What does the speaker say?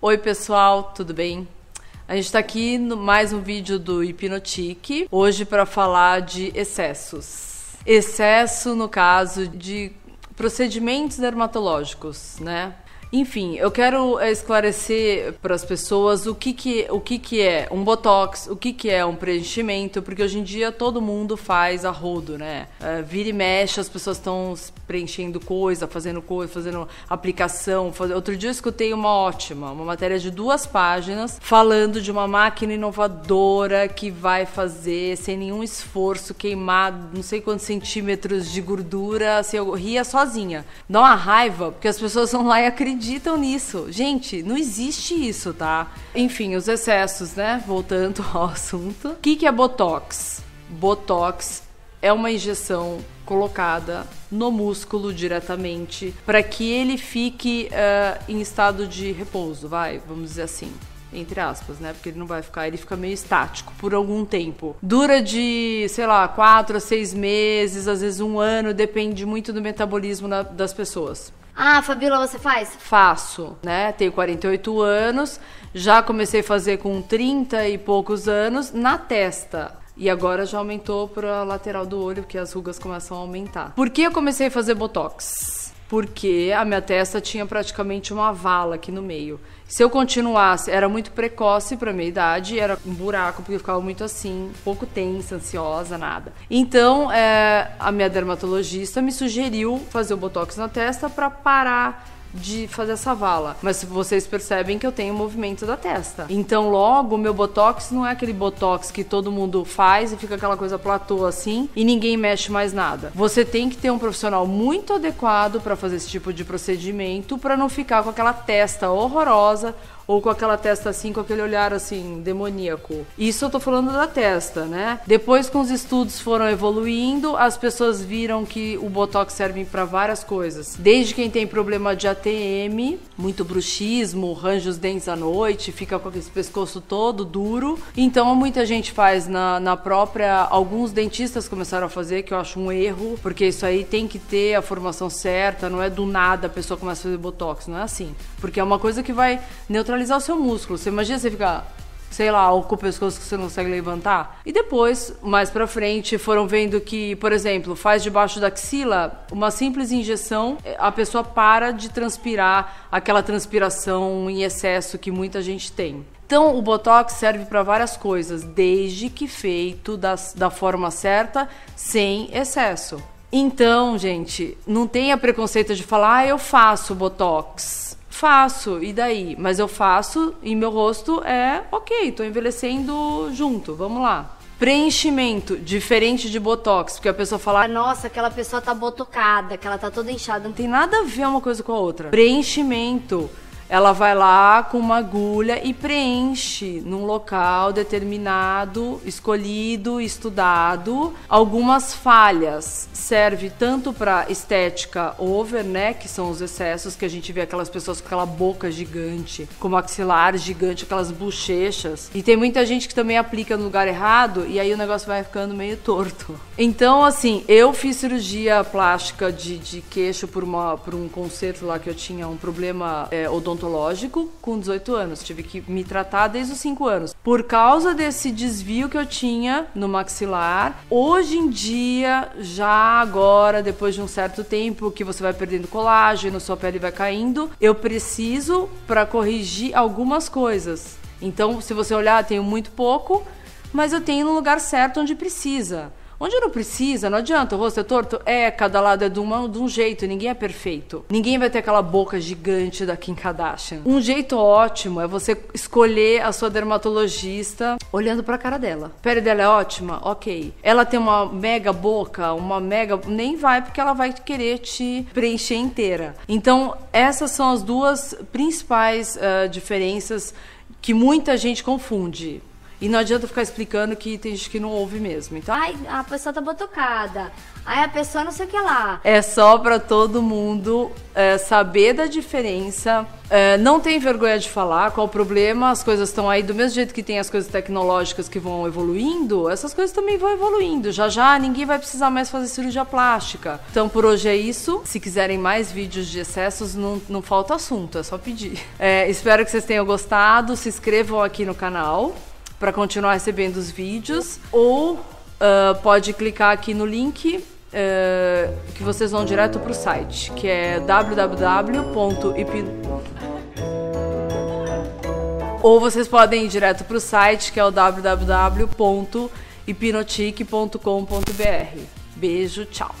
Oi, pessoal, tudo bem? A gente está aqui no mais um vídeo do Hipnotique, hoje para falar de excessos. Excesso, no caso de procedimentos dermatológicos, né? Enfim, eu quero é, esclarecer para as pessoas o que, que, o que, que é um botox, o que, que é um preenchimento, porque hoje em dia todo mundo faz a rodo, né? É, vira e mexe, as pessoas estão preenchendo coisa, fazendo coisa, fazendo aplicação. Faz... Outro dia eu escutei uma ótima, uma matéria de duas páginas, falando de uma máquina inovadora que vai fazer sem nenhum esforço queimar não sei quantos centímetros de gordura. Assim, eu ria sozinha. Dá uma raiva, porque as pessoas vão lá e acreditam acreditam nisso. Gente, não existe isso, tá? Enfim, os excessos, né? Voltando ao assunto. O que, que é Botox? Botox é uma injeção colocada no músculo diretamente para que ele fique uh, em estado de repouso, vai, vamos dizer assim entre aspas, né? Porque ele não vai ficar, ele fica meio estático por algum tempo. Dura de, sei lá, quatro a seis meses, às vezes um ano, depende muito do metabolismo da, das pessoas. Ah, Fabiola, você faz? Faço, né? Tenho 48 anos, já comecei a fazer com 30 e poucos anos na testa. E agora já aumentou para lateral do olho, porque as rugas começam a aumentar. Por que eu comecei a fazer botox? Porque a minha testa tinha praticamente uma vala aqui no meio. Se eu continuasse, era muito precoce para minha idade, era um buraco, porque eu ficava muito assim, pouco tensa, ansiosa, nada. Então, é, a minha dermatologista me sugeriu fazer o botox na testa para parar de fazer essa vala. Mas vocês percebem que eu tenho movimento da testa. Então, logo, meu botox não é aquele botox que todo mundo faz e fica aquela coisa platô assim e ninguém mexe mais nada. Você tem que ter um profissional muito adequado para fazer esse tipo de procedimento para não ficar com aquela testa horrorosa ou com aquela testa assim, com aquele olhar assim, demoníaco. Isso eu tô falando da testa, né? Depois com os estudos foram evoluindo, as pessoas viram que o botox serve para várias coisas. Desde quem tem problema de ATM, muito bruxismo, range os dentes à noite, fica com esse pescoço todo duro. Então muita gente faz na, na própria. Alguns dentistas começaram a fazer, que eu acho um erro, porque isso aí tem que ter a formação certa, não é do nada a pessoa começa a fazer botox, não é assim. Porque é uma coisa que vai neutralizar neutralizar o seu músculo. Você imagina você ficar sei lá, com o pescoço que você não consegue levantar. E depois, mais pra frente, foram vendo que, por exemplo, faz debaixo da axila, uma simples injeção, a pessoa para de transpirar aquela transpiração em excesso que muita gente tem. Então, o Botox serve para várias coisas, desde que feito da, da forma certa, sem excesso. Então, gente, não tenha preconceito de falar, ah, eu faço Botox Faço, e daí? Mas eu faço e meu rosto é ok, tô envelhecendo junto, vamos lá. Preenchimento, diferente de botox, porque a pessoa fala, ah, nossa, aquela pessoa tá botocada, que ela tá toda inchada. Não tem nada a ver uma coisa com a outra. Preenchimento ela vai lá com uma agulha e preenche num local determinado, escolhido, estudado, algumas falhas. Serve tanto para estética over, né, que são os excessos que a gente vê aquelas pessoas com aquela boca gigante, com maxilar gigante, aquelas bochechas. E tem muita gente que também aplica no lugar errado e aí o negócio vai ficando meio torto. Então, assim, eu fiz cirurgia plástica de, de queixo por, uma, por um conserto lá que eu tinha um problema é, odontológico odontológico com 18 anos. Tive que me tratar desde os 5 anos. Por causa desse desvio que eu tinha no maxilar, hoje em dia, já agora, depois de um certo tempo que você vai perdendo colágeno, sua pele vai caindo, eu preciso para corrigir algumas coisas. Então, se você olhar, tenho muito pouco, mas eu tenho no lugar certo onde precisa. Onde não precisa, não adianta, o rosto é torto? É, cada lado é de, de um jeito, ninguém é perfeito. Ninguém vai ter aquela boca gigante da Kim Kardashian. Um jeito ótimo é você escolher a sua dermatologista olhando pra cara dela. A pele dela é ótima? Ok. Ela tem uma mega boca, uma mega. Nem vai, porque ela vai querer te preencher inteira. Então, essas são as duas principais uh, diferenças que muita gente confunde E não adianta ficar explicando que tem gente que não ouve mesmo. Então, Ai, a pessoa tá botocada. Aí a pessoa não sei o que lá. é só pra todo mundo é, saber da diferença. É, não tem vergonha de falar qual o problema. As coisas estão aí do mesmo jeito que tem as coisas tecnológicas que vão evoluindo. Essas coisas também vão evoluindo. Já já ninguém vai precisar mais fazer cirurgia plástica. Então por hoje é isso. Se quiserem mais vídeos de excessos, não, não falta assunto. É só pedir. É, espero que vocês tenham gostado. Se inscrevam aqui no canal para continuar recebendo os vídeos ou ah, pode clicar aqui no link eh, que vocês vão direto para o site, que é www.ip ou vocês podem ir direto para o site, que é o www.hipnotique.com.br. Beijo, tchau.